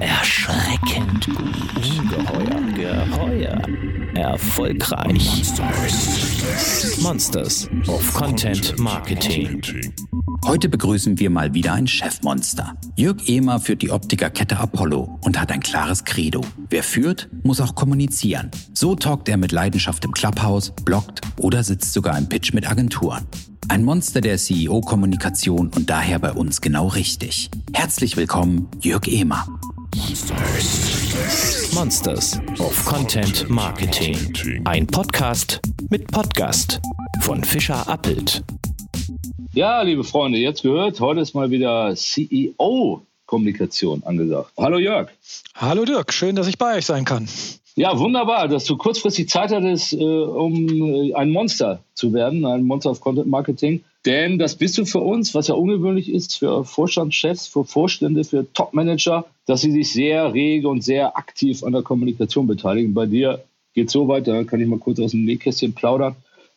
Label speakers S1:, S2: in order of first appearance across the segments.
S1: Erschreckend gut. Ungeheuer. Geheuer. Erfolgreich. Monsters of Content Marketing.
S2: Heute begrüßen wir mal wieder ein Chefmonster. Jörg Ehmer führt die Optikerkette Apollo und hat ein klares Credo. Wer führt, muss auch kommunizieren. So talkt er mit Leidenschaft im Clubhouse, bloggt oder sitzt sogar im Pitch mit Agenturen. Ein Monster der CEO-Kommunikation und daher bei uns genau richtig. Herzlich willkommen, Jörg Ehmer.
S1: Monsters of Content Marketing. Ein Podcast mit Podcast von Fischer Appelt.
S3: Ja, liebe Freunde, jetzt gehört, heute ist mal wieder CEO-Kommunikation angesagt. Hallo Jörg.
S4: Hallo Dirk, schön, dass ich bei euch sein kann.
S3: Ja, wunderbar, dass du kurzfristig Zeit hattest, äh, um äh, ein Monster zu werden, ein Monster of Content Marketing. Denn das bist du für uns, was ja ungewöhnlich ist für Vorstandschefs, für Vorstände, für Topmanager, dass sie sich sehr rege und sehr aktiv an der Kommunikation beteiligen. Bei dir geht es so weit, da kann ich mal kurz aus dem Nähkästchen plaudern,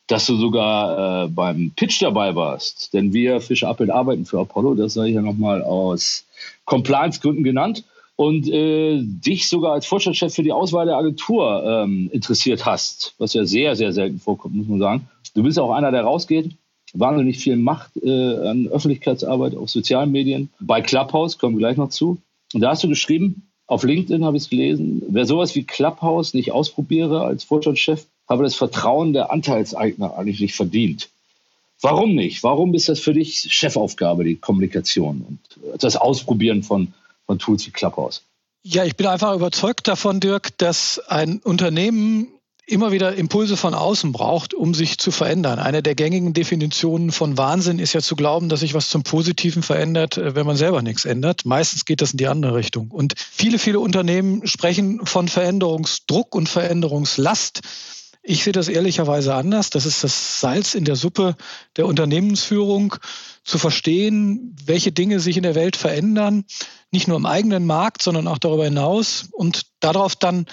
S3: dass du sogar äh, beim Pitch dabei warst. Denn wir Fischer Appelt arbeiten für Apollo, das sage ich ja nochmal aus Compliance-Gründen genannt und äh, dich sogar als Vorstandschef für die Auswahl der Agentur ähm, interessiert hast, was ja sehr, sehr selten vorkommt, muss man sagen. Du bist auch einer, der rausgeht, wahnsinnig viel macht äh, an Öffentlichkeitsarbeit auf sozialen Medien. Bei Clubhouse kommen wir gleich noch zu. Und da hast du geschrieben, auf LinkedIn habe ich es gelesen, wer sowas wie Clubhouse nicht ausprobiere als Vorstandschef, habe das Vertrauen der Anteilseigner eigentlich nicht verdient. Warum nicht? Warum ist das für dich Chefaufgabe, die Kommunikation und das Ausprobieren von von Tools wie Clubhouse.
S4: Ja, ich bin einfach überzeugt davon, Dirk, dass ein Unternehmen immer wieder Impulse von außen braucht, um sich zu verändern. Eine der gängigen Definitionen von Wahnsinn ist ja zu glauben, dass sich was zum Positiven verändert, äh, wenn man selber nichts ändert. Meistens geht das in die andere Richtung. Und viele, viele Unternehmen sprechen von Veränderungsdruck und Veränderungslast. Ich sehe das ehrlicherweise anders. Das ist das Salz in der Suppe der Unternehmensführung, zu verstehen, welche Dinge sich in der Welt verändern, nicht nur im eigenen Markt, sondern auch darüber hinaus und darauf dann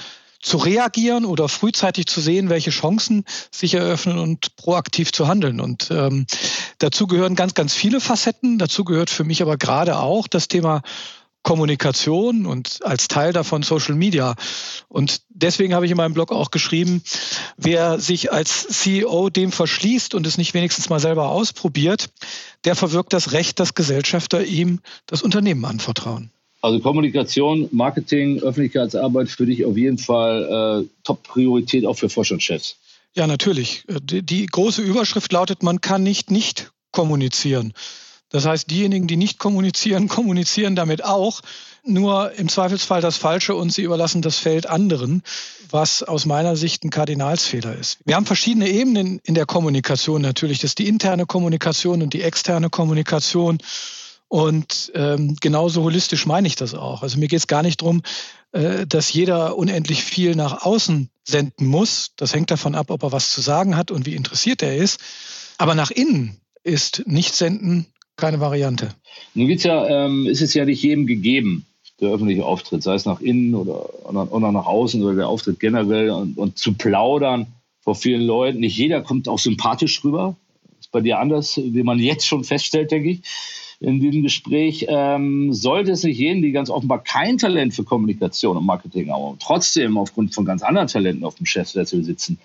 S4: zu reagieren oder frühzeitig zu sehen, welche Chancen sich eröffnen und proaktiv zu handeln. Und ähm, dazu gehören ganz, ganz viele Facetten. Dazu gehört für mich aber gerade auch das Thema Kommunikation und als Teil davon Social Media. Und deswegen habe ich in meinem Blog auch geschrieben, wer sich als CEO dem verschließt und es nicht wenigstens mal selber ausprobiert, der verwirkt das Recht, dass Gesellschafter ihm das Unternehmen anvertrauen.
S3: Also Kommunikation, Marketing, Öffentlichkeitsarbeit für dich auf jeden Fall äh, Top-Priorität auch für Vorstandschefs.
S4: Ja, natürlich. Die, die große Überschrift lautet, man kann nicht nicht kommunizieren. Das heißt, diejenigen, die nicht kommunizieren, kommunizieren damit auch, nur im Zweifelsfall das Falsche und sie überlassen das Feld anderen, was aus meiner Sicht ein Kardinalsfehler ist. Wir haben verschiedene Ebenen in der Kommunikation natürlich. Das ist die interne Kommunikation und die externe Kommunikation. Und ähm, genauso holistisch meine ich das auch. Also mir geht es gar nicht darum, äh, dass jeder unendlich viel nach außen senden muss. Das hängt davon ab, ob er was zu sagen hat und wie interessiert er ist. Aber nach innen ist nicht senden keine Variante.
S3: Nun gibt's ja, ähm, ist es ja nicht jedem gegeben, der öffentliche Auftritt, sei es nach innen oder, oder nach außen oder der Auftritt generell und, und zu plaudern vor vielen Leuten. Nicht jeder kommt auch sympathisch rüber. Ist bei dir anders, wie man jetzt schon feststellt, denke ich, in diesem Gespräch. Ähm, sollte es nicht jeden, die ganz offenbar kein Talent für Kommunikation und Marketing haben, trotzdem aufgrund von ganz anderen Talenten auf dem Chefsessel sitzen,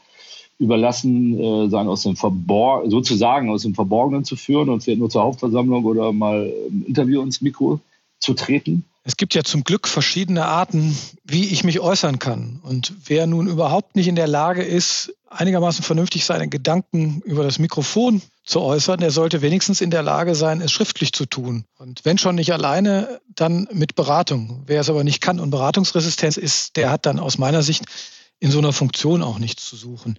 S3: überlassen äh, sein, aus dem Verbor sozusagen aus dem Verborgenen zu führen und vielleicht nur zur Hauptversammlung oder mal im Interview ins Mikro zu treten?
S4: Es gibt ja zum Glück verschiedene Arten, wie ich mich äußern kann. Und wer nun überhaupt nicht in der Lage ist, einigermaßen vernünftig seine Gedanken über das Mikrofon zu äußern, der sollte wenigstens in der Lage sein, es schriftlich zu tun. Und wenn schon nicht alleine, dann mit Beratung. Wer es aber nicht kann und Beratungsresistenz ist, der hat dann aus meiner Sicht in so einer Funktion auch nichts zu suchen.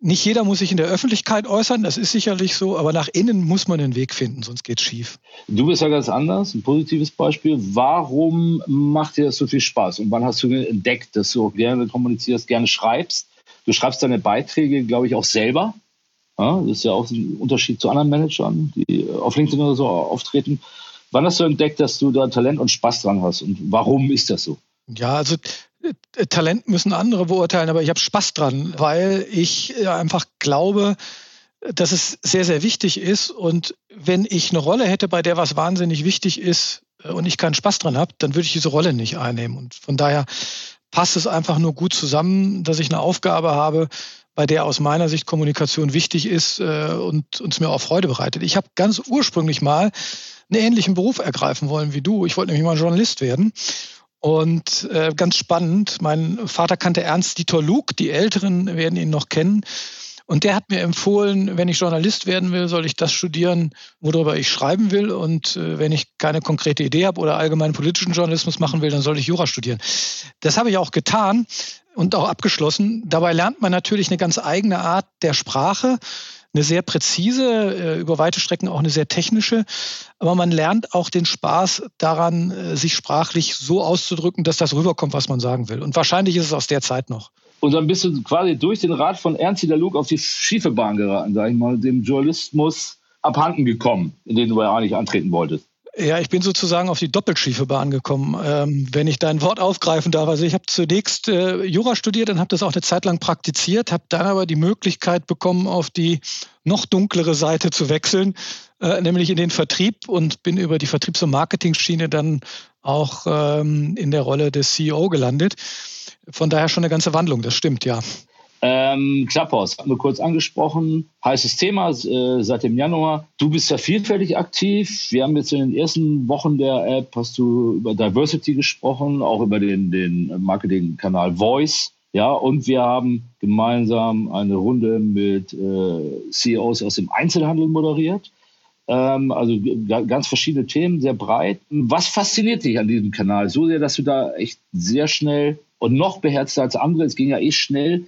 S4: Nicht jeder muss sich in der Öffentlichkeit äußern, das ist sicherlich so, aber nach innen muss man den Weg finden, sonst geht es schief.
S3: Du bist ja ganz anders, ein positives Beispiel. Warum macht dir das so viel Spaß? Und wann hast du entdeckt, dass du gerne kommunizierst, gerne schreibst? Du schreibst deine Beiträge, glaube ich, auch selber. Ja, das ist ja auch ein Unterschied zu anderen Managern, die auf LinkedIn oder so auftreten. Wann hast du entdeckt, dass du da Talent und Spaß dran hast? Und warum ist das so?
S4: Ja, also Talent müssen andere beurteilen, aber ich habe Spaß dran, weil ich äh, einfach glaube, dass es sehr, sehr wichtig ist. Und wenn ich eine Rolle hätte, bei der was wahnsinnig wichtig ist, äh, und ich keinen Spaß dran habe, dann würde ich diese Rolle nicht einnehmen. Und von daher passt es einfach nur gut zusammen, dass ich eine Aufgabe habe, bei der aus meiner Sicht Kommunikation wichtig ist äh, und uns mir auch Freude bereitet. Ich habe ganz ursprünglich mal einen ähnlichen Beruf ergreifen wollen wie du. Ich wollte nämlich mal Journalist werden. Und äh, ganz spannend, mein Vater kannte Ernst Dieter Luke, die Älteren werden ihn noch kennen. Und der hat mir empfohlen, wenn ich Journalist werden will, soll ich das studieren, worüber ich schreiben will. Und äh, wenn ich keine konkrete Idee habe oder allgemeinen politischen Journalismus machen will, dann soll ich Jura studieren. Das habe ich auch getan und auch abgeschlossen. Dabei lernt man natürlich eine ganz eigene Art der Sprache, eine sehr präzise, äh, über weite Strecken auch eine sehr technische. Aber man lernt auch den Spaß daran, äh, sich sprachlich so auszudrücken, dass das rüberkommt, was man sagen will. Und wahrscheinlich ist es aus der Zeit noch.
S3: Und dann bist du quasi durch den Rat von Ernst Luke auf die schiefe Bahn geraten, sag ich mal, dem Journalismus abhanden gekommen, in den du ja eigentlich antreten wolltest.
S4: Ja, ich bin sozusagen auf die doppelschiefe Bahn gekommen, ähm, wenn ich dein Wort aufgreifen darf. Also ich habe zunächst äh, Jura studiert und habe das auch eine Zeit lang praktiziert, habe dann aber die Möglichkeit bekommen, auf die noch dunklere Seite zu wechseln, äh, nämlich in den Vertrieb und bin über die Vertriebs- und Marketing-Schiene dann auch ähm, in der Rolle des CEO gelandet. Von daher schon eine ganze Wandlung, das stimmt, ja.
S3: Ähm, Clubhouse, haben wir kurz angesprochen. Heißes Thema äh, seit dem Januar. Du bist ja vielfältig aktiv. Wir haben jetzt in den ersten Wochen der App, hast du über Diversity gesprochen, auch über den, den Marketingkanal Voice. Ja, und wir haben gemeinsam eine Runde mit äh, CEOs aus dem Einzelhandel moderiert. Ähm, also ganz verschiedene Themen, sehr breit. Was fasziniert dich an diesem Kanal? So sehr, dass du da echt sehr schnell und noch beherzter als andere, es ging ja eh schnell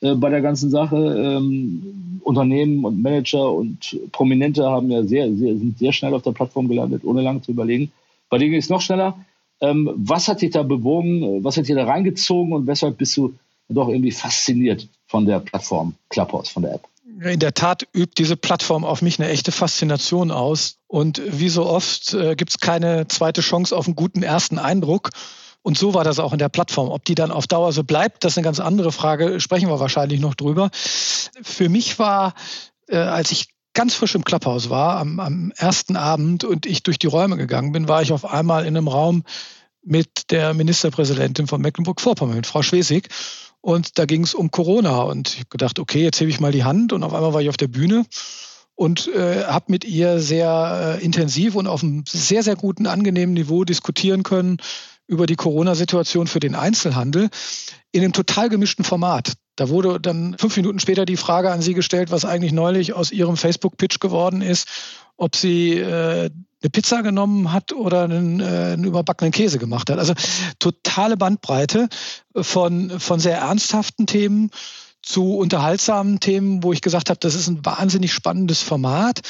S3: äh, bei der ganzen Sache. Ähm, Unternehmen und Manager und Prominente haben ja sehr, sehr, sind sehr schnell auf der Plattform gelandet, ohne lange zu überlegen. Bei denen ging es noch schneller. Ähm, was hat dich da bewogen? Was hat dich da reingezogen und weshalb bist du doch irgendwie fasziniert von der Plattform Clubhouse, von der App?
S4: In der Tat übt diese Plattform auf mich eine echte Faszination aus. Und wie so oft äh, gibt es keine zweite Chance auf einen guten ersten Eindruck. Und so war das auch in der Plattform. Ob die dann auf Dauer so bleibt, das ist eine ganz andere Frage. Sprechen wir wahrscheinlich noch drüber. Für mich war, äh, als ich ganz frisch im Clubhaus war, am, am ersten Abend und ich durch die Räume gegangen bin, war ich auf einmal in einem Raum mit der Ministerpräsidentin von Mecklenburg-Vorpommern, Frau Schwesig. Und da ging es um Corona. Und ich habe gedacht, okay, jetzt hebe ich mal die Hand. Und auf einmal war ich auf der Bühne und äh, habe mit ihr sehr äh, intensiv und auf einem sehr, sehr guten, angenehmen Niveau diskutieren können über die Corona-Situation für den Einzelhandel in einem total gemischten Format. Da wurde dann fünf Minuten später die Frage an Sie gestellt, was eigentlich neulich aus Ihrem Facebook-Pitch geworden ist, ob sie äh, eine Pizza genommen hat oder einen, äh, einen überbackenen Käse gemacht hat. Also totale Bandbreite von, von sehr ernsthaften Themen zu unterhaltsamen Themen, wo ich gesagt habe, das ist ein wahnsinnig spannendes Format,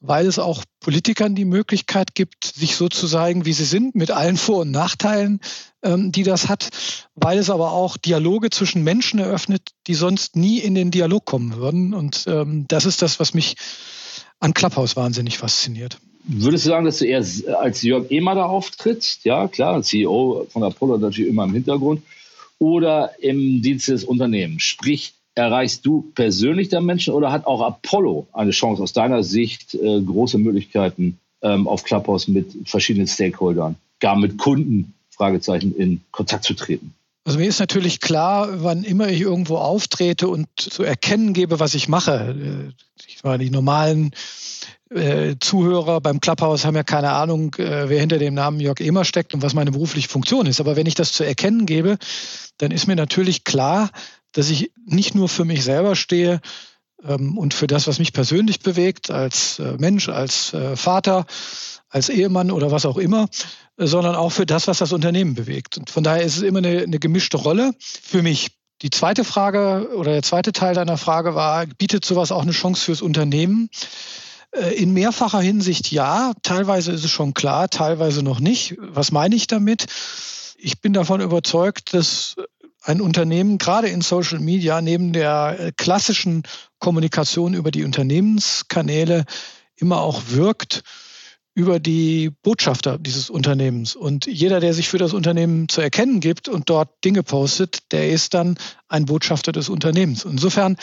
S4: weil es auch Politikern die Möglichkeit gibt, sich so zu zeigen, wie sie sind, mit allen Vor- und Nachteilen, ähm, die das hat, weil es aber auch Dialoge zwischen Menschen eröffnet, die sonst nie in den Dialog kommen würden. Und ähm, das ist das, was mich an Clubhouse wahnsinnig fasziniert.
S3: Würdest du sagen, dass du eher als Jörg Ehmer da auftrittst? Ja, klar, CEO von Apollo natürlich immer im Hintergrund. Oder im Dienst des Unternehmens? Sprich, erreichst du persönlich der Menschen oder hat auch Apollo eine Chance aus deiner Sicht, äh, große Möglichkeiten ähm, auf Clubhouse mit verschiedenen Stakeholdern, gar mit Kunden, Fragezeichen, in Kontakt zu treten?
S4: Also mir ist natürlich klar, wann immer ich irgendwo auftrete und zu erkennen gebe, was ich mache. Äh, ich meine, die normalen äh, Zuhörer beim Clubhouse haben ja keine Ahnung, äh, wer hinter dem Namen Jörg Emer steckt und was meine berufliche Funktion ist. Aber wenn ich das zu erkennen gebe, dann ist mir natürlich klar, dass ich nicht nur für mich selber stehe ähm, und für das, was mich persönlich bewegt, als äh, Mensch, als äh, Vater, als Ehemann oder was auch immer, sondern auch für das, was das Unternehmen bewegt. Und von daher ist es immer eine, eine gemischte Rolle für mich. Die zweite Frage oder der zweite Teil deiner Frage war, bietet sowas auch eine Chance fürs Unternehmen? Äh, in mehrfacher Hinsicht ja, teilweise ist es schon klar, teilweise noch nicht. Was meine ich damit? Ich bin davon überzeugt, dass ein Unternehmen gerade in Social Media neben der äh, klassischen Kommunikation über die Unternehmenskanäle immer auch wirkt über die Botschafter dieses Unternehmens. Und jeder, der sich für das Unternehmen zu erkennen gibt und dort Dinge postet, der ist dann ein Botschafter des Unternehmens. Insofern,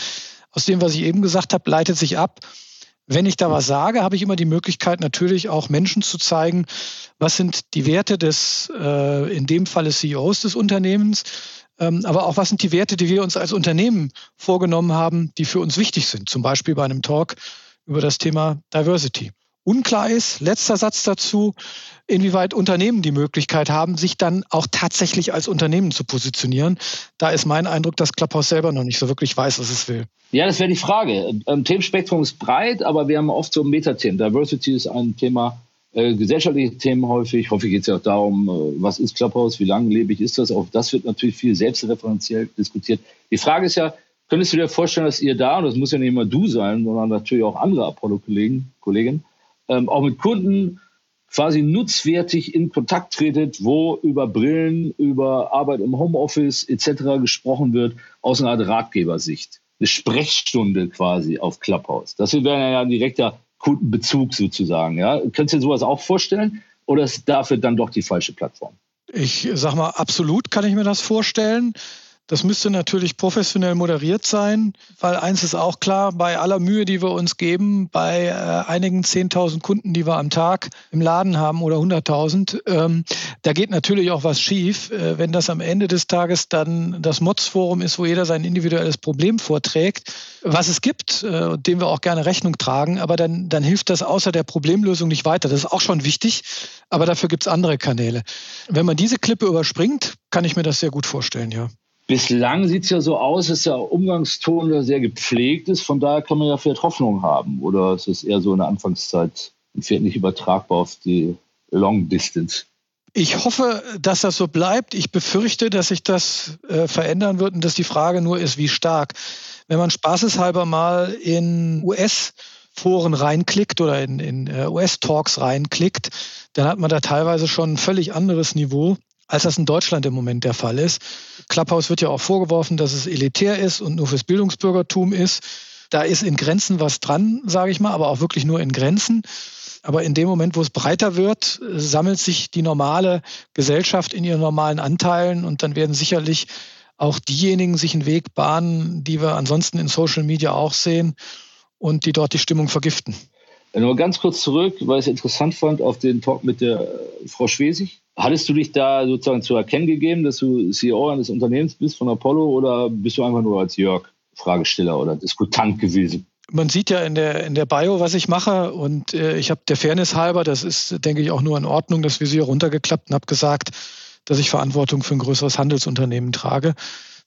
S4: aus dem, was ich eben gesagt habe, leitet sich ab, Wenn ich da was sage, habe ich immer die Möglichkeit, natürlich auch Menschen zu zeigen, was sind die Werte des, äh, in dem Falle CEOs des Unternehmens, ähm, aber auch was sind die Werte, die wir uns als Unternehmen vorgenommen haben, die für uns wichtig sind. Zum Beispiel bei einem Talk über das Thema Diversity. Unklar ist, letzter Satz dazu, inwieweit Unternehmen die Möglichkeit haben, sich dann auch tatsächlich als Unternehmen zu positionieren. Da ist mein Eindruck, dass Clubhouse selber noch nicht so wirklich weiß, was es will.
S3: Ja, das wäre die Frage. Ähm, Themenspektrum ist breit, aber wir haben oft so Metathemen. Diversity ist ein Thema, äh, gesellschaftliche Themen häufig. Häufig geht es ja auch darum, äh, was ist Clubhouse, wie langlebig ist das? Auch das wird natürlich viel selbstreferenziell diskutiert. Die Frage ist ja, könntest du dir vorstellen, dass ihr da, und das muss ja nicht immer du sein, sondern natürlich auch andere Apollo-Kollegen, Kollegen, ähm, auch mit Kunden quasi nutzwertig in Kontakt tretet, wo über Brillen, über Arbeit im Homeoffice etc. gesprochen wird, aus einer Art Ratgebersicht. Eine Sprechstunde quasi auf Clubhouse. Das wäre ja ein direkter Kundenbezug sozusagen. Ja? Könntest du dir sowas auch vorstellen? Oder ist dafür dann doch die falsche Plattform?
S4: Ich sag mal, absolut kann ich mir das vorstellen. Das müsste natürlich professionell moderiert sein, weil eins ist auch klar, bei aller Mühe, die wir uns geben, bei äh, einigen 10.000 Kunden, die wir am Tag im Laden haben oder 100.000, ähm, da geht natürlich auch was schief. Äh, wenn das am Ende des Tages dann das Mods-Forum ist, wo jeder sein individuelles Problem vorträgt, was es gibt, äh, dem wir auch gerne Rechnung tragen, aber dann, dann hilft das außer der Problemlösung nicht weiter. Das ist auch schon wichtig, aber dafür gibt es andere Kanäle. Wenn man diese Klippe überspringt, kann ich mir das sehr gut vorstellen, ja.
S3: Bislang sieht es ja so aus, dass der Umgangston sehr gepflegt ist. Von daher kann man ja vielleicht Hoffnung haben. Oder ist es eher so in der Anfangszeit und wird nicht übertragbar auf die Long Distance?
S4: Ich hoffe, dass das so bleibt. Ich befürchte, dass sich das äh, verändern wird und dass die Frage nur ist, wie stark. Wenn man spaßeshalber mal in US Foren reinklickt oder in, in äh, US-Talks reinklickt, dann hat man da teilweise schon ein völlig anderes Niveau als das in Deutschland im Moment der Fall ist. Clubhouse wird ja auch vorgeworfen, dass es elitär ist und nur fürs Bildungsbürgertum ist. Da ist in Grenzen was dran, sage ich mal, aber auch wirklich nur in Grenzen. Aber in dem Moment, wo es breiter wird, sammelt sich die normale Gesellschaft in ihren normalen Anteilen und dann werden sicherlich auch diejenigen sich einen Weg bahnen, die wir ansonsten in Social Media auch sehen und die dort die Stimmung vergiften.
S3: Nur ganz kurz zurück, weil ich es interessant fand, auf den Talk mit der äh, Frau Schwesig. Hattest du dich da sozusagen zu erkennen gegeben, dass du CEO eines Unternehmens bist von Apollo oder bist du einfach nur als Jörg Fragesteller oder Diskutant gewesen?
S4: Man sieht ja in der, in der Bio, was ich mache und äh, ich habe der Fairness halber, das ist, denke ich, auch nur in Ordnung, das Visier runtergeklappt und habe gesagt, dass ich Verantwortung für ein größeres Handelsunternehmen trage.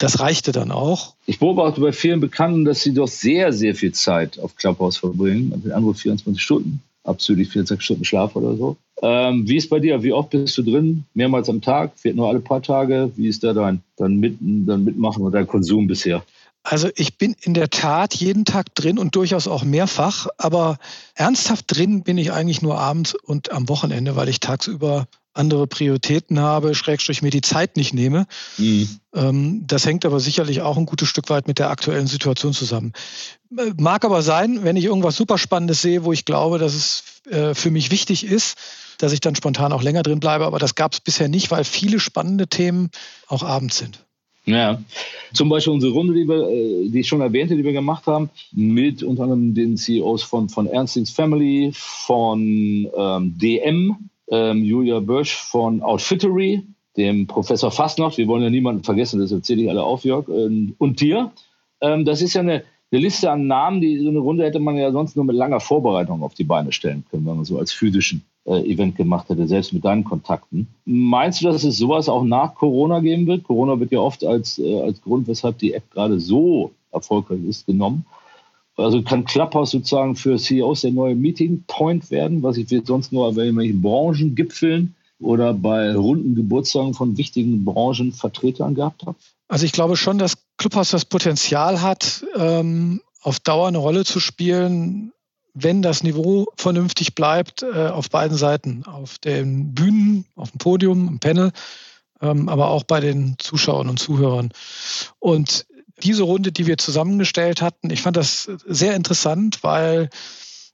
S4: Das reichte dann auch.
S3: Ich beobachte bei vielen Bekannten, dass sie doch sehr, sehr viel Zeit auf Clubhouse verbringen. Also andere 24 Stunden, abzüglich 24 Stunden Schlaf oder so. Ähm, wie ist bei dir? Wie oft bist du drin? Mehrmals am Tag? Fehlt nur alle paar Tage? Wie ist da dein, dein, Mit, dein Mitmachen oder dein Konsum bisher?
S4: Also ich bin in der Tat jeden Tag drin und durchaus auch mehrfach, aber ernsthaft drin bin ich eigentlich nur abends und am Wochenende, weil ich tagsüber andere Prioritäten habe, Schrägstrich mir die Zeit nicht nehme. Mhm. Ähm, das hängt aber sicherlich auch ein gutes Stück weit mit der aktuellen Situation zusammen. Äh, mag aber sein, wenn ich irgendwas super Spannendes sehe, wo ich glaube, dass es äh, für mich wichtig ist, dass ich dann spontan auch länger drin bleibe. Aber das gab es bisher nicht, weil viele spannende Themen auch abends sind.
S3: Ja, zum Beispiel unsere Runde, die, wir, äh, die ich schon erwähnte, die wir gemacht haben, mit unter anderem den CEOs von, von Ernstings Family, von ähm, DM, ähm, Julia Bösch von Outfittery, dem Professor Fastnacht, wir wollen ja niemanden vergessen, das erzähle ich alle auf, Jörg, ähm, und dir. Ähm, das ist ja eine, eine Liste an Namen, die so eine Runde hätte man ja sonst nur mit langer Vorbereitung auf die Beine stellen können, wenn man so als physischen äh, Event gemacht hätte, selbst mit deinen Kontakten. Meinst du, dass es sowas auch nach Corona geben wird? Corona wird ja oft als, äh, als Grund, weshalb die App gerade so erfolgreich ist, genommen. Also kann Clubhouse sozusagen für CEOs der neue Meeting Point werden, was ich sonst nur bei irgendwelchen Branchengipfeln oder bei runden Geburtstagen von wichtigen Branchenvertretern gehabt habe?
S4: Also ich glaube schon, dass Clubhouse das Potenzial hat, ähm, auf Dauer eine Rolle zu spielen, wenn das Niveau vernünftig bleibt, äh, auf beiden Seiten, auf den Bühnen, auf dem Podium, im Panel, ähm, aber auch bei den Zuschauern und Zuhörern. Und diese Runde, die wir zusammengestellt hatten, ich fand das sehr interessant, weil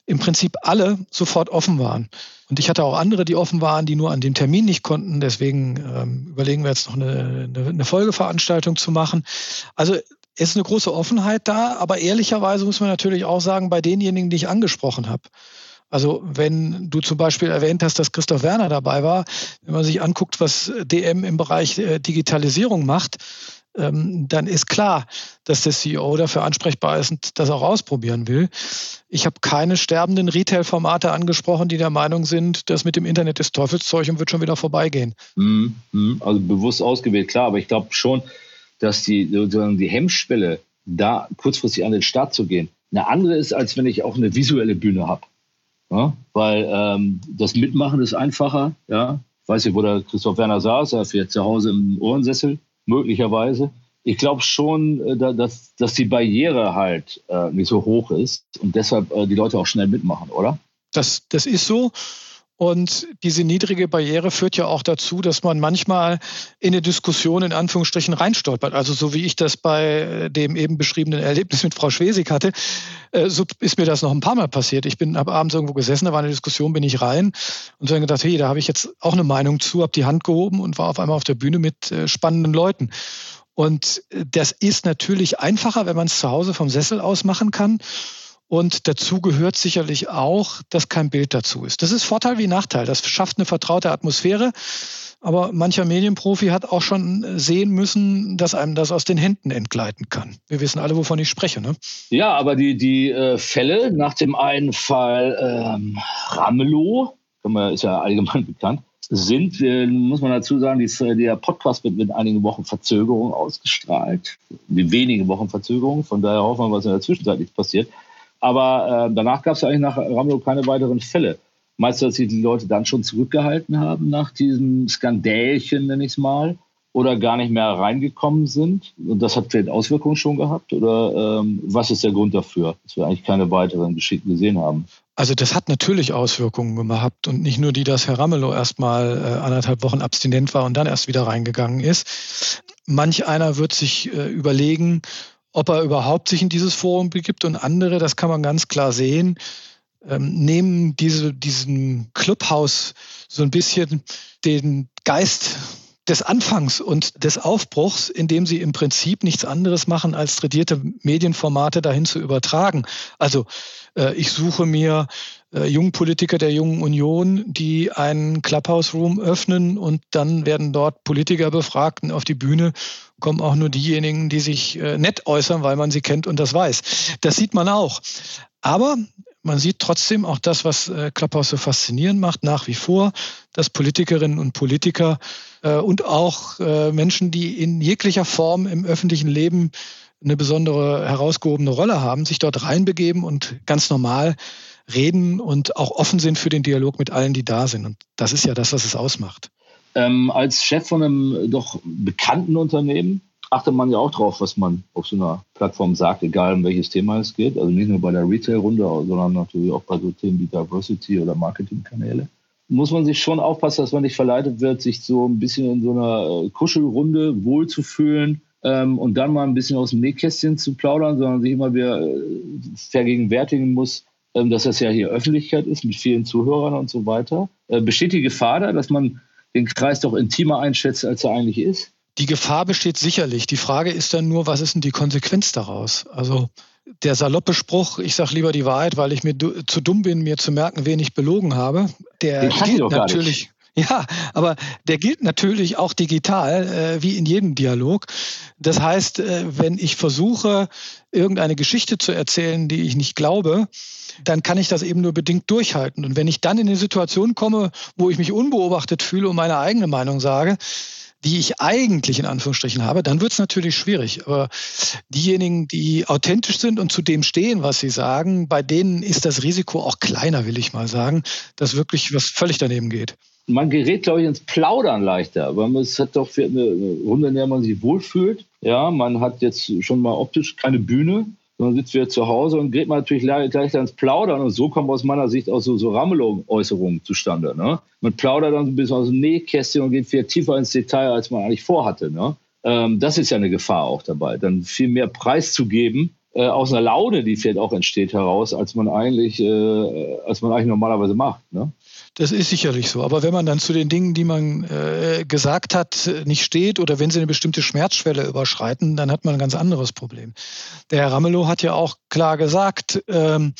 S4: im Prinzip alle sofort offen waren. Und ich hatte auch andere, die offen waren, die nur an dem Termin nicht konnten. Deswegen ähm, überlegen wir jetzt noch eine, eine, eine Folgeveranstaltung zu machen. Also ist eine große Offenheit da, aber ehrlicherweise muss man natürlich auch sagen, bei denjenigen, die ich angesprochen habe, also wenn du zum Beispiel erwähnt hast, dass Christoph Werner dabei war, wenn man sich anguckt, was DM im Bereich äh, Digitalisierung macht, ähm, dann ist klar, dass der CEO dafür ansprechbar ist und das auch ausprobieren will. Ich habe keine sterbenden Retail-Formate angesprochen, die der Meinung sind, das mit dem Internet ist Teufelszeug und wird schon wieder vorbeigehen.
S3: Mhm, mhm. Also bewusst ausgewählt, klar, aber ich glaube schon, dass die, sozusagen die Hemmschwelle, da kurzfristig an den Start zu gehen, eine andere ist, als wenn ich auch eine visuelle Bühne habe. Ja? Weil ähm, das Mitmachen ist einfacher. Ja? Ich weiß nicht, wo der Christoph Werner saß, er fährt zu Hause im Ohrensessel möglicherweise. Ich glaube schon, äh, dass, dass die Barriere halt äh, nicht so hoch ist und deshalb äh, die Leute auch schnell mitmachen, oder?
S4: Das, das ist so. Und diese niedrige Barriere führt ja auch dazu, dass man manchmal in eine Diskussion in Anführungsstrichen reinstolpert. Also so wie ich das bei dem eben beschriebenen Erlebnis mit Frau Schwesig hatte, äh, so ist mir das noch ein paar Mal passiert. Ich bin habe abends irgendwo gesessen, da war eine Diskussion, bin ich rein und dann gedacht, hey, da habe ich jetzt auch eine Meinung zu, habe die Hand gehoben und war auf einmal auf der Bühne mit äh, spannenden Leuten. Und äh, das ist natürlich einfacher, wenn man es zu Hause vom Sessel aus machen kann. Und dazu gehört sicherlich auch, dass kein Bild dazu ist. Das ist Vorteil wie Nachteil. Das schafft eine vertraute Atmosphäre. Aber mancher Medienprofi hat auch schon sehen müssen, dass einem das aus den Händen entgleiten kann. Wir wissen alle, wovon ich spreche. Ne?
S3: Ja, aber die, die äh, Fälle nach dem einen Fall ähm, Ramelow, ist ja allgemein bekannt, sind, äh, muss man dazu sagen, die, der Podcast wird mit einigen Wochen Verzögerung ausgestrahlt. Mit wenigen Wochen Verzögerung. Von daher hoffen wir, was in der Zwischenzeit nicht passiert. Aber äh, danach gab es eigentlich nach Ramelow keine weiteren Fälle. Meinst du, dass sich die Leute dann schon zurückgehalten haben nach diesem Skandälchen, nenne ich es mal, oder gar nicht mehr reingekommen sind? Und das hat vielleicht Auswirkungen schon gehabt? Oder ähm, was ist der Grund dafür, dass wir eigentlich keine weiteren Geschichten gesehen haben?
S4: Also das hat natürlich Auswirkungen gehabt und nicht nur die, dass Herr Ramelow erstmal äh, anderthalb Wochen abstinent war und dann erst wieder reingegangen ist. Manch einer wird sich äh, überlegen, ob er überhaupt sich in dieses Forum begibt und andere, das kann man ganz klar sehen, ähm, nehmen diese, diesen Clubhaus so ein bisschen den Geist des Anfangs und des Aufbruchs, indem sie im Prinzip nichts anderes machen, als tradierte Medienformate dahin zu übertragen. Also äh, ich suche mir äh, jungen Politiker der Jungen Union, die einen Clubhouse Room öffnen und dann werden dort Politiker befragt und auf die Bühne kommen auch nur diejenigen, die sich äh, nett äußern, weil man sie kennt und das weiß. Das sieht man auch. Aber man sieht trotzdem auch das, was äh, Clubhouse so faszinierend macht, nach wie vor, dass Politikerinnen und Politiker äh, und auch äh, Menschen, die in jeglicher Form im öffentlichen Leben eine besondere herausgehobene Rolle haben, sich dort reinbegeben und ganz normal reden und auch offen sind für den Dialog mit allen, die da sind. Und das ist ja das, was es ausmacht.
S3: Ähm, als Chef von einem doch bekannten Unternehmen achtet man ja auch drauf, was man auf so einer Plattform sagt, egal um welches Thema es geht. Also nicht nur bei der Retail-Runde, sondern natürlich auch bei so Themen wie Diversity oder Marketingkanäle. Muss man sich schon aufpassen, dass man nicht verleitet wird, sich so ein bisschen in so einer äh, Kuschelrunde wohlzufühlen ähm, und dann mal ein bisschen aus dem Nähkästchen zu plaudern, sondern sich immer wieder äh, vergegenwärtigen muss, ähm, dass das ja hier Öffentlichkeit ist mit vielen Zuhörern und so weiter. Äh, besteht die Gefahr da, dass man den Kreis doch intimer einschätzt, als er eigentlich ist?
S4: Die Gefahr besteht sicherlich. Die Frage ist dann nur, was ist denn die Konsequenz daraus? Also der saloppe Spruch, ich sage lieber die Wahrheit, weil ich mir zu dumm bin, mir zu merken, wen ich belogen habe, der gilt natürlich. Ja, aber der gilt natürlich auch digital, äh, wie in jedem Dialog. Das heißt, äh, wenn ich versuche, irgendeine Geschichte zu erzählen, die ich nicht glaube, dann kann ich das eben nur bedingt durchhalten. Und wenn ich dann in eine Situation komme, wo ich mich unbeobachtet fühle und meine eigene Meinung sage, die ich eigentlich in Anführungsstrichen habe, dann wird es natürlich schwierig. Aber diejenigen, die authentisch sind und zu dem stehen, was sie sagen, bei denen ist das Risiko auch kleiner, will ich mal sagen, dass wirklich was völlig daneben geht.
S3: Man gerät, glaube ich, ins Plaudern leichter, weil man es hat doch eine Runde, in der man sich wohlfühlt. Ja, man hat jetzt schon mal optisch keine Bühne, sondern sitzt wieder zu Hause und geht man natürlich gleich ins Plaudern. Und so kommen aus meiner Sicht auch so, so Ramelow-Äußerungen zustande. Ne? Man plaudert dann ein bisschen aus dem Nähkästchen und geht viel tiefer ins Detail, als man eigentlich vorhatte. Ne? Ähm, das ist ja eine Gefahr auch dabei, dann viel mehr Preis zu geben, äh, aus einer Laune, die vielleicht auch entsteht, heraus, als man eigentlich, äh, als man eigentlich normalerweise macht. Ne?
S4: Das ist sicherlich so. Aber wenn man dann zu den Dingen, die man äh, gesagt hat, nicht steht oder wenn sie eine bestimmte Schmerzschwelle überschreiten, dann hat man ein ganz anderes Problem. Der Herr Ramelow hat ja auch klar gesagt, ähm,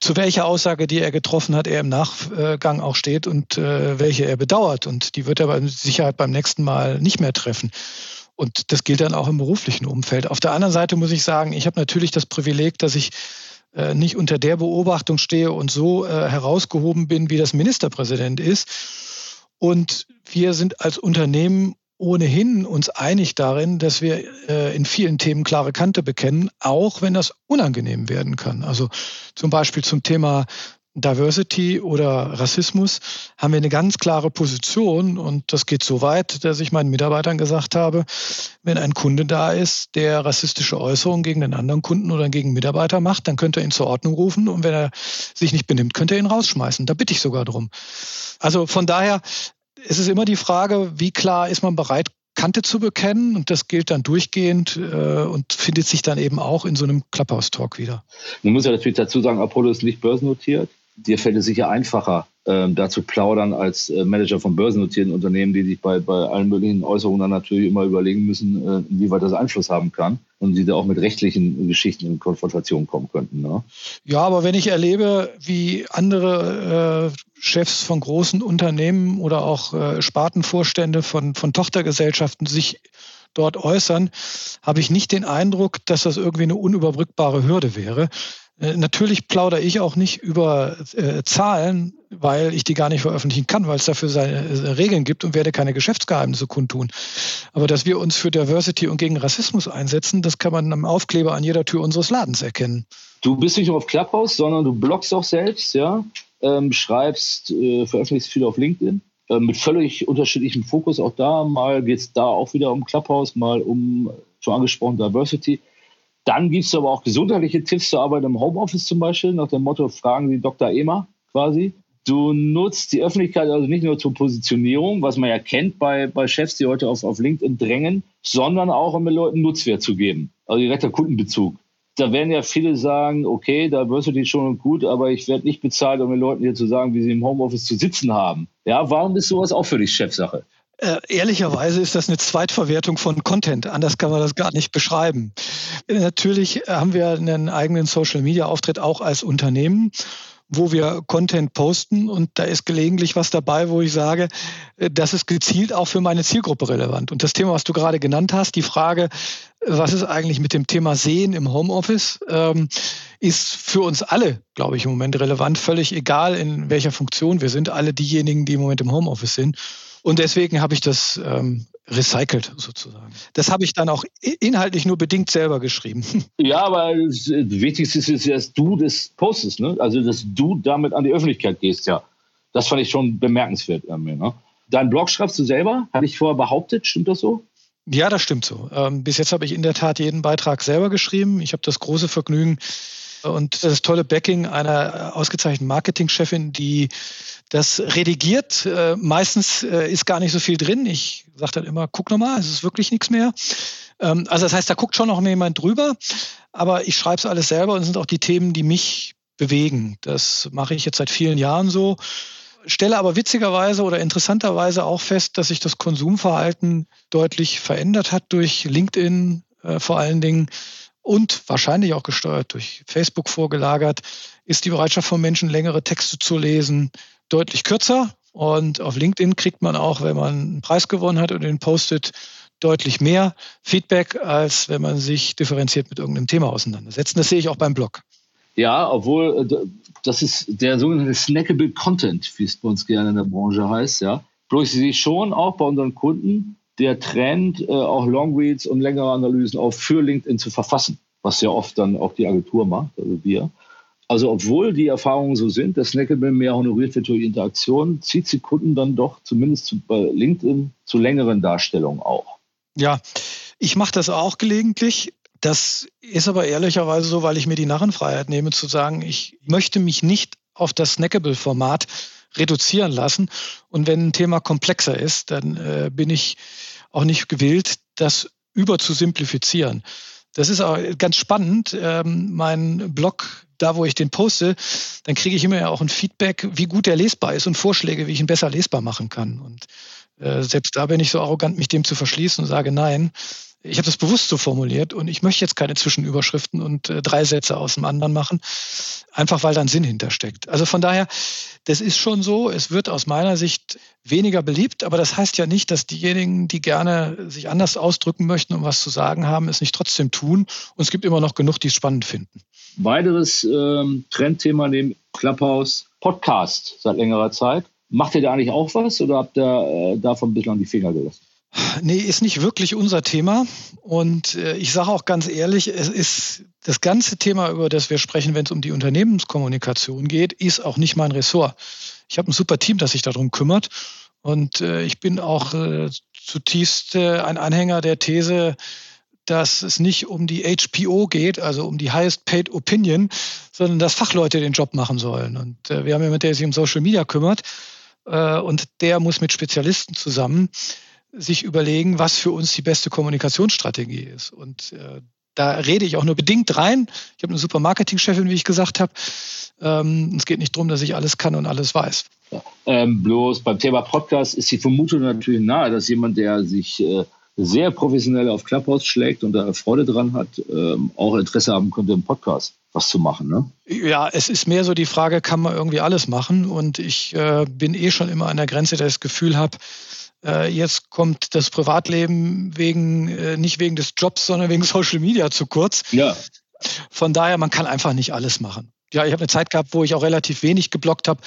S4: zu welcher Aussage, die er getroffen hat, er im Nachgang auch steht und äh, welche er bedauert. Und die wird er mit Sicherheit beim nächsten Mal nicht mehr treffen. Und das gilt dann auch im beruflichen Umfeld. Auf der anderen Seite muss ich sagen, ich habe natürlich das Privileg, dass ich nicht unter der Beobachtung stehe und so äh, herausgehoben bin, wie das Ministerpräsident ist. Und wir sind als Unternehmen ohnehin uns einig darin, dass wir äh, in vielen Themen klare Kante bekennen, auch wenn das unangenehm werden kann. Also zum Beispiel zum Thema Diversity oder Rassismus haben wir eine ganz klare Position und das geht so weit, dass ich meinen Mitarbeitern gesagt habe, wenn ein Kunde da ist, der rassistische Äußerungen gegen einen anderen Kunden oder gegen einen Mitarbeiter macht, dann könnte er ihn zur Ordnung rufen und wenn er sich nicht benimmt, könnte er ihn rausschmeißen. Da bitte ich sogar drum. Also von daher ist es immer die Frage, wie klar ist man bereit, Kante zu bekennen und das gilt dann durchgehend äh, und findet sich dann eben auch in so einem Clubhouse-Talk wieder.
S3: Man muss ja natürlich dazu sagen, Apollo ist nicht börsennotiert dir fällt es sicher einfacher, ähm, da zu plaudern als äh, Manager von börsennotierten Unternehmen, die sich bei, bei allen möglichen Äußerungen dann natürlich immer überlegen müssen, äh, inwieweit das Einfluss haben kann und die da auch mit rechtlichen Geschichten in Konfrontation kommen könnten. Ne?
S4: Ja, aber wenn ich erlebe, wie andere äh, Chefs von großen Unternehmen oder auch äh, Spartenvorstände von, von Tochtergesellschaften sich dort äußern, habe ich nicht den Eindruck, dass das irgendwie eine unüberbrückbare Hürde wäre. Äh, natürlich plaudere ich auch nicht über äh, Zahlen, weil ich die gar nicht veröffentlichen kann, weil es dafür seine äh, Regeln gibt und werde keine Geschäftsgeheimnisse kundtun. Aber dass wir uns für Diversity und gegen Rassismus einsetzen, das kann man am Aufkleber an jeder Tür unseres Ladens erkennen.
S3: Du bist nicht nur auf Clubhouse, sondern du bloggst auch selbst, ja, ähm, schreibst, äh, veröffentlichst viel auf LinkedIn äh, mit völlig unterschiedlichem Fokus. Auch da mal geht es da auch wieder um Clubhouse, mal um schon angesprochen Diversity. Dann gibt es aber auch gesundheitliche Tipps zur Arbeit im Homeoffice zum Beispiel, nach dem Motto, fragen Sie Dr. Ema quasi. Du nutzt die Öffentlichkeit also nicht nur zur Positionierung, was man ja kennt bei, bei Chefs, die heute auf, auf LinkedIn drängen, sondern auch um den Leuten Nutzwert zu geben, also direkter Kundenbezug. Da werden ja viele sagen, okay, da wirst du dich schon und gut, aber ich werde nicht bezahlt, um den Leuten hier zu sagen, wie sie im Homeoffice zu sitzen haben. Ja, warum ist sowas auch für dich Chefsache?
S4: Äh, ehrlicherweise ist das eine Zweitverwertung von Content. Anders kann man das gar nicht beschreiben. Natürlich haben wir einen eigenen Social-Media-Auftritt auch als Unternehmen wo wir Content posten und da ist gelegentlich was dabei, wo ich sage, äh, das ist gezielt auch für meine Zielgruppe relevant. Und das Thema, was du gerade genannt hast, die Frage, was ist eigentlich mit dem Thema Sehen im Homeoffice, ähm, ist für uns alle, glaube ich, im Moment relevant, völlig egal, in welcher Funktion wir sind, alle diejenigen, die im Moment im Homeoffice sind. Und deswegen habe ich das ähm, recycelt sozusagen. Das habe ich dann auch inhaltlich nur bedingt selber geschrieben.
S3: Ja, aber das Wichtigste ist, dass du das postest, ne? also dass du damit an die Öffentlichkeit gehst, ja. Das fand ich schon bemerkenswert an mir. Ne? Deinen Blog schreibst du selber, hatte ich vorher behauptet, stimmt das so?
S4: Ja, das stimmt so. Ähm, bis jetzt habe ich in der Tat jeden Beitrag selber geschrieben. Ich habe das große Vergnügen, und das tolle Backing einer ausgezeichneten Marketingchefin, die das redigiert. Äh, meistens äh, ist gar nicht so viel drin. Ich sage dann immer, guck nochmal, es ist wirklich nichts mehr. Ähm, also das heißt, da guckt schon noch jemand drüber, aber ich schreibe es alles selber und es sind auch die Themen, die mich bewegen. Das mache ich jetzt seit vielen Jahren so. Stelle aber witzigerweise oder interessanterweise auch fest, dass sich das Konsumverhalten deutlich verändert hat durch LinkedIn äh, vor allen Dingen und wahrscheinlich auch gesteuert durch Facebook vorgelagert, ist die Bereitschaft von Menschen, längere Texte zu lesen, deutlich kürzer. Und auf LinkedIn kriegt man auch, wenn man einen Preis gewonnen hat und den postet, deutlich mehr Feedback, als wenn man sich differenziert mit irgendeinem Thema auseinandersetzt. Das sehe ich auch beim Blog.
S3: Ja, obwohl äh, das ist der sogenannte snackable Content, wie es bei uns gerne in der Branche heißt, ja. Bloß ich sehe schon auch bei unseren Kunden, der Trend, äh, auch Longreads und längere Analysen auch für LinkedIn zu verfassen, was ja oft dann auch die Agentur macht, also wir. Also obwohl die Erfahrungen so sind, dass Snackable mehr honoriert wird durch Interaktion, zieht sie Kunden dann doch zumindest zu, bei LinkedIn zu längeren Darstellungen auch.
S4: Ja, ich mache das auch gelegentlich. Das ist aber ehrlicherweise so, weil ich mir die Narrenfreiheit nehme zu sagen, ich möchte mich nicht auf das Snackable-Format reduzieren lassen. Und wenn ein Thema komplexer ist, dann äh, bin ich auch nicht gewillt, das über zu simplifizieren. Das ist auch ganz spannend. Ähm, mein Blog da, wo ich den poste, dann kriege ich immer ja auch ein Feedback, wie gut der lesbar ist und Vorschläge, wie ich ihn besser lesbar machen kann. Und äh, selbst da bin ich so arrogant, mich dem zu verschließen und sage, nein, ich habe das bewusst so formuliert und ich möchte jetzt keine Zwischenüberschriften und äh, drei Sätze aus dem anderen machen, einfach weil da ein Sinn hintersteckt. Also von daher, das ist schon so, es wird aus meiner Sicht weniger beliebt, aber das heißt ja nicht, dass diejenigen, die gerne sich anders ausdrücken möchten und was zu sagen haben, es nicht trotzdem tun. Und es gibt immer noch genug, die es spannend finden.
S3: Weiteres ähm, Trendthema neben Clubhouse, Podcast seit längerer Zeit. Macht ihr da eigentlich auch was oder habt ihr äh, davon bislang die Finger gelassen?
S4: Nee, ist nicht wirklich unser Thema. Und äh, ich sage auch ganz ehrlich, es ist das ganze Thema, über das wir sprechen, wenn es um die Unternehmenskommunikation geht, ist auch nicht mein Ressort. Ich habe ein super Team, das sich darum kümmert. Und äh, ich bin auch äh, zutiefst äh, ein Anhänger der These, dass es nicht um die HPO geht, also um die Highest Paid Opinion, sondern dass Fachleute den Job machen sollen. Und äh, wir haben jemanden, der sich um Social Media kümmert. Äh, und der muss mit Spezialisten zusammen sich überlegen, was für uns die beste Kommunikationsstrategie ist. Und äh, da rede ich auch nur bedingt rein. Ich habe eine super Marketingchefin, wie ich gesagt habe. Ähm, es geht nicht darum, dass ich alles kann und alles weiß.
S3: Ähm, bloß beim Thema Podcast ist die Vermutung natürlich nahe, dass jemand, der sich äh, sehr professionell auf Clubhouse schlägt und da Freude dran hat, ähm, auch Interesse haben könnte, im Podcast was zu machen. Ne?
S4: Ja, es ist mehr so die Frage, kann man irgendwie alles machen? Und ich äh, bin eh schon immer an der Grenze, dass ich das Gefühl habe, jetzt kommt das Privatleben wegen, äh, nicht wegen des Jobs, sondern wegen Social Media zu kurz.
S3: Ja.
S4: Von daher, man kann einfach nicht alles machen. Ja, ich habe eine Zeit gehabt, wo ich auch relativ wenig geblockt habe,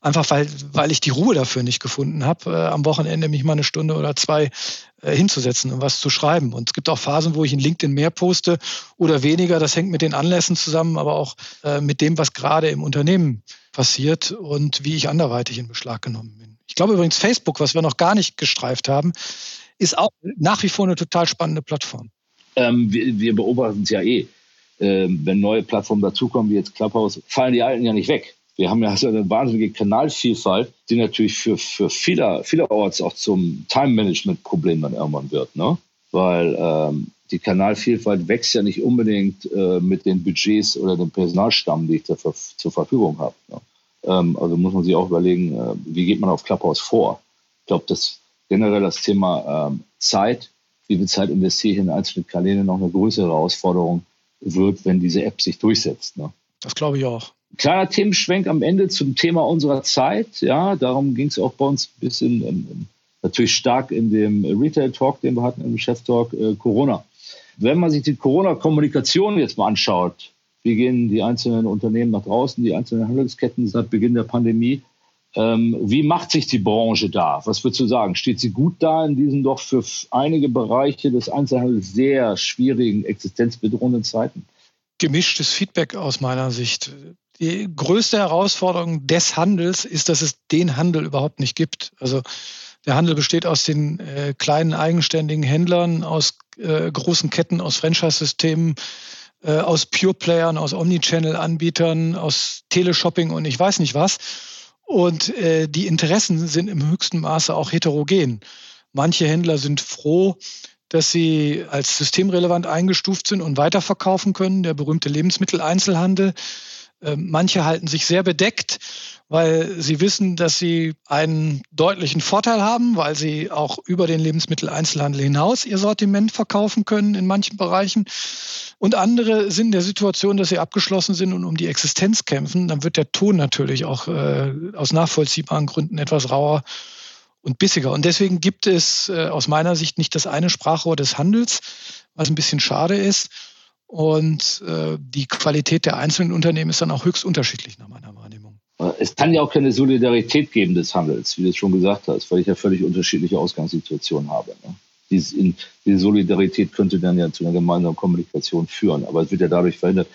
S4: einfach weil, weil ich die Ruhe dafür nicht gefunden habe, äh, am Wochenende mich mal eine Stunde oder zwei äh, hinzusetzen und was zu schreiben. Und es gibt auch Phasen, wo ich in LinkedIn mehr poste oder weniger. Das hängt mit den Anlässen zusammen, aber auch äh, mit dem, was gerade im Unternehmen passiert und wie ich anderweitig in Beschlag genommen bin. Ich glaube übrigens Facebook, was wir noch gar nicht gestreift haben, ist auch nach wie vor eine total spannende Plattform.
S3: Ähm, wir, wir, beobachten es ja eh. Ähm, wenn neue Plattformen dazukommen, wie jetzt Clubhouse, fallen die alten ja nicht weg. Wir haben ja so eine wahnsinnige Kanalvielfalt, die natürlich für, für viele, vielerorts auch zum Time-Management-Problem dann irgendwann wird. Ne? Weil ähm, die Kanalvielfalt wächst ja nicht unbedingt äh, mit den Budgets oder dem Personalstamm, die ich zur, zur Verfügung habe. Ne? Ähm, also muss man sich auch überlegen, äh, wie geht man auf Clubhouse vor? Ich glaube, dass generell das Thema ähm, Zeit, wie viel Zeit investiere ich in einzelne Kanäle, noch eine größere Herausforderung wird, wenn diese App sich durchsetzt. Ne?
S4: Das glaube ich auch.
S3: Kleiner Themenschwenk am Ende zum Thema unserer Zeit. Ja, darum ging es auch bei uns ein bisschen, ähm, natürlich stark in dem Retail-Talk, den wir hatten, im Chef-Talk, äh, Corona. Wenn man sich die Corona-Kommunikation jetzt mal anschaut, wie gehen die einzelnen Unternehmen nach draußen, die einzelnen Handelsketten seit Beginn der Pandemie? Ähm, wie macht sich die Branche da? Was würdest du sagen? Steht sie gut da in diesen doch für einige Bereiche des Einzelhandels sehr schwierigen, existenzbedrohenden Zeiten?
S4: Gemischtes Feedback aus meiner Sicht. Die größte Herausforderung des Handels ist, dass es den Handel überhaupt nicht gibt. Also der Handel besteht aus den äh, kleinen eigenständigen Händlern, aus äh, großen Ketten, aus Franchise-Systemen, äh, aus Pure-Playern, aus Omnichannel-Anbietern, aus Teleshopping und ich weiß nicht was. Und äh, die Interessen sind im höchsten Maße auch heterogen. Manche Händler sind froh, dass sie als systemrelevant eingestuft sind und weiterverkaufen können, der berühmte Lebensmitteleinzelhandel. Äh, manche halten sich sehr bedeckt, weil sie wissen, dass sie einen deutlichen Vorteil haben, weil sie auch über den Lebensmitteleinzelhandel hinaus ihr Sortiment verkaufen können in manchen Bereichen. Und andere sind in der Situation, dass sie abgeschlossen sind und um die Existenz kämpfen. Dann wird der Ton natürlich auch äh, aus nachvollziehbaren Gründen etwas rauer und bissiger. Und deswegen gibt es äh, aus meiner Sicht nicht das eine Sprachrohr des Handels, was ein bisschen schade ist. Und äh, die Qualität der einzelnen Unternehmen ist dann auch höchst unterschiedlich nach meiner Wahrnehmung.
S3: Es kann ja auch keine Solidarität geben des Handels, wie du es schon gesagt hast, weil ich ja völlig unterschiedliche Ausgangssituationen habe. Ne? diese, diese Solidarität könnte dann ja zu einer gemeinsamen Kommunikation führen. Aber es wird ja dadurch verhindert,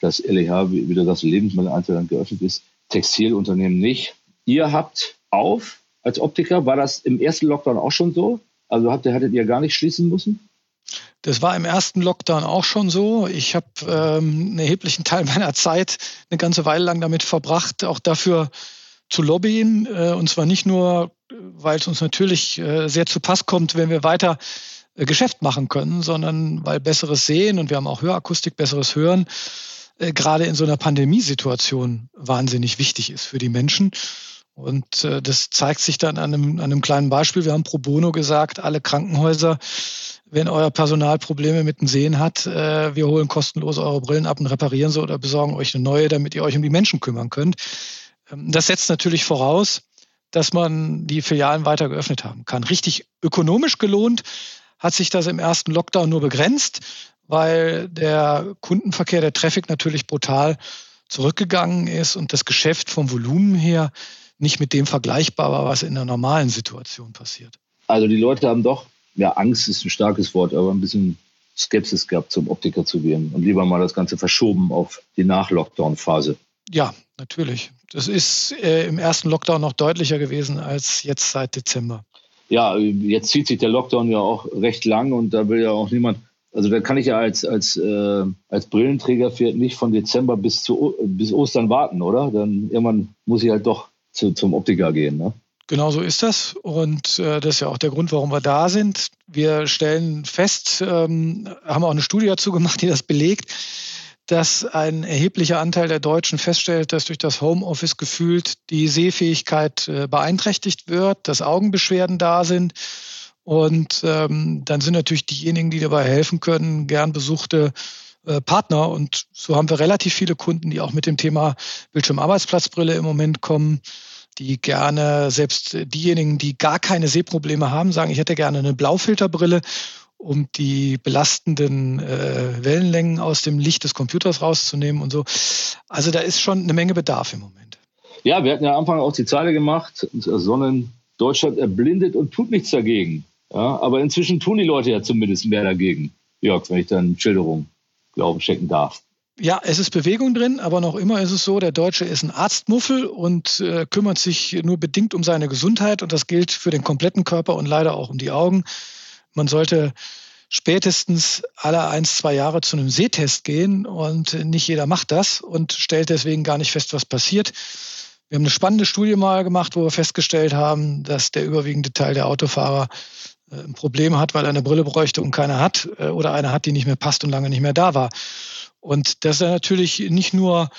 S3: dass LEH wieder das Lebensmitteleinzelhandel geöffnet ist, Textilunternehmen nicht. Ihr habt auf als Optiker, war das im ersten Lockdown auch schon so? Also hattet, hattet ihr gar nicht schließen müssen?
S4: Das war im ersten Lockdown auch schon so. Ich habe ähm, einen erheblichen Teil meiner Zeit eine ganze Weile lang damit verbracht, auch dafür zu lobbyen. Äh, und zwar nicht nur weil es uns natürlich äh, sehr zu Pass kommt, wenn wir weiter äh, Geschäft machen können, sondern weil besseres Sehen und wir haben auch Hörakustik, besseres Hören äh, gerade in so einer Pandemiesituation wahnsinnig wichtig ist für die Menschen. Und äh, das zeigt sich dann an einem, an einem kleinen Beispiel. Wir haben pro bono gesagt, alle Krankenhäuser, wenn euer Personal Probleme mit dem Sehen hat, äh, wir holen kostenlos eure Brillen ab und reparieren sie oder besorgen euch eine neue, damit ihr euch um die Menschen kümmern könnt. Ähm, das setzt natürlich voraus, dass man die Filialen weiter geöffnet haben kann. Richtig ökonomisch gelohnt hat sich das im ersten Lockdown nur begrenzt, weil der Kundenverkehr, der Traffic natürlich brutal zurückgegangen ist und das Geschäft vom Volumen her nicht mit dem vergleichbar war, was in der normalen Situation passiert.
S3: Also die Leute haben doch, ja, Angst ist ein starkes Wort, aber ein bisschen Skepsis gehabt, zum Optiker zu gehen und lieber mal das Ganze verschoben auf die Nach-Lockdown-Phase.
S4: Ja, natürlich. Das ist äh, im ersten Lockdown noch deutlicher gewesen als jetzt seit Dezember.
S3: Ja, jetzt zieht sich der Lockdown ja auch recht lang und da will ja auch niemand, also da kann ich ja als, als, äh, als Brillenträger nicht von Dezember bis, zu, bis Ostern warten, oder? Dann irgendwann muss ich halt doch zu, zum Optiker gehen. Ne?
S4: Genau so ist das. Und äh, das ist ja auch der Grund, warum wir da sind. Wir stellen fest, ähm, haben auch eine Studie dazu gemacht, die das belegt, dass ein erheblicher Anteil der Deutschen feststellt, dass durch das Homeoffice gefühlt die Sehfähigkeit äh, beeinträchtigt wird, dass Augenbeschwerden da sind. Und ähm, dann sind natürlich diejenigen, die dabei helfen können, gern besuchte äh, Partner. Und so haben wir relativ viele Kunden, die auch mit dem Thema Bildschirmarbeitsplatzbrille im Moment kommen, die gerne, selbst diejenigen, die gar keine Sehprobleme haben, sagen, ich hätte gerne eine Blaufilterbrille um die belastenden äh, Wellenlängen aus dem Licht des Computers rauszunehmen und so. Also da ist schon eine Menge Bedarf im Moment.
S3: Ja, wir hatten ja am Anfang auch die Zeile gemacht, Sonnen Deutschland erblindet und tut nichts dagegen. Ja, aber inzwischen tun die Leute ja zumindest mehr dagegen. Jörg, wenn ich dann Schilderung Glauben schenken darf.
S4: Ja, es ist Bewegung drin, aber noch immer ist es so, der Deutsche ist ein Arztmuffel und äh, kümmert sich nur bedingt um seine Gesundheit und das gilt für den kompletten Körper und leider auch um die Augen. Man sollte spätestens alle ein, zwei Jahre zu einem Sehtest gehen und nicht jeder macht das und stellt deswegen gar nicht fest, was passiert. Wir haben eine spannende Studie mal gemacht, wo wir festgestellt haben, dass der überwiegende Teil der Autofahrer ein Problem hat, weil er eine Brille bräuchte und keine hat äh, oder eine hat, die nicht mehr passt und lange nicht mehr da war. Und das ist natürlich nicht nur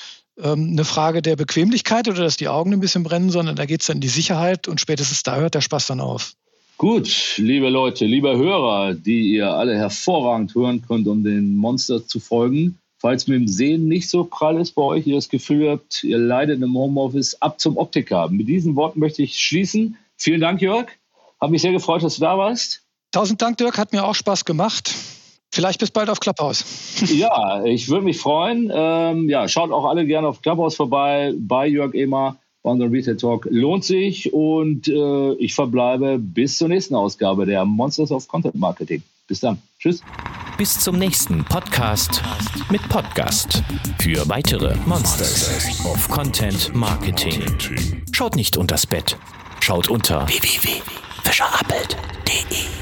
S4: ähm, eine Frage der Bequemlichkeit oder dass die Augen ein bisschen brennen, sondern da geht es dann in die Sicherheit und spätestens da hört der Spaß dann auf.
S3: Gut, liebe Leute, liebe Hörer, die ihr alle hervorragend hören könnt, um den Monster zu folgen. Falls mit dem Sehen nicht so prall ist bei euch, ihr das Gefühl habt, ihr leidet im Homeoffice, ab zum Optiker. Mit diesen Worten möchte ich schließen. Vielen Dank, Jörg. Hat mich sehr gefreut, dass du da warst.
S4: Tausend Dank, Dirk. Hat mir auch Spaß gemacht. Vielleicht bis bald auf Clubhouse.
S3: ja, ich würde mich freuen. Ähm, ja, schaut auch alle gerne auf Clubhouse vorbei bei Jörg Emer. London Retail Talk lohnt sich und äh, ich verbleibe bis zur nächsten Ausgabe der Monsters of Content Marketing. Bis dann. Tschüss.
S1: Bis zum nächsten Podcast mit Podcast für weitere Monsters of Content Marketing. Schaut nicht unters Bett, schaut unter www.fischerappelt.de.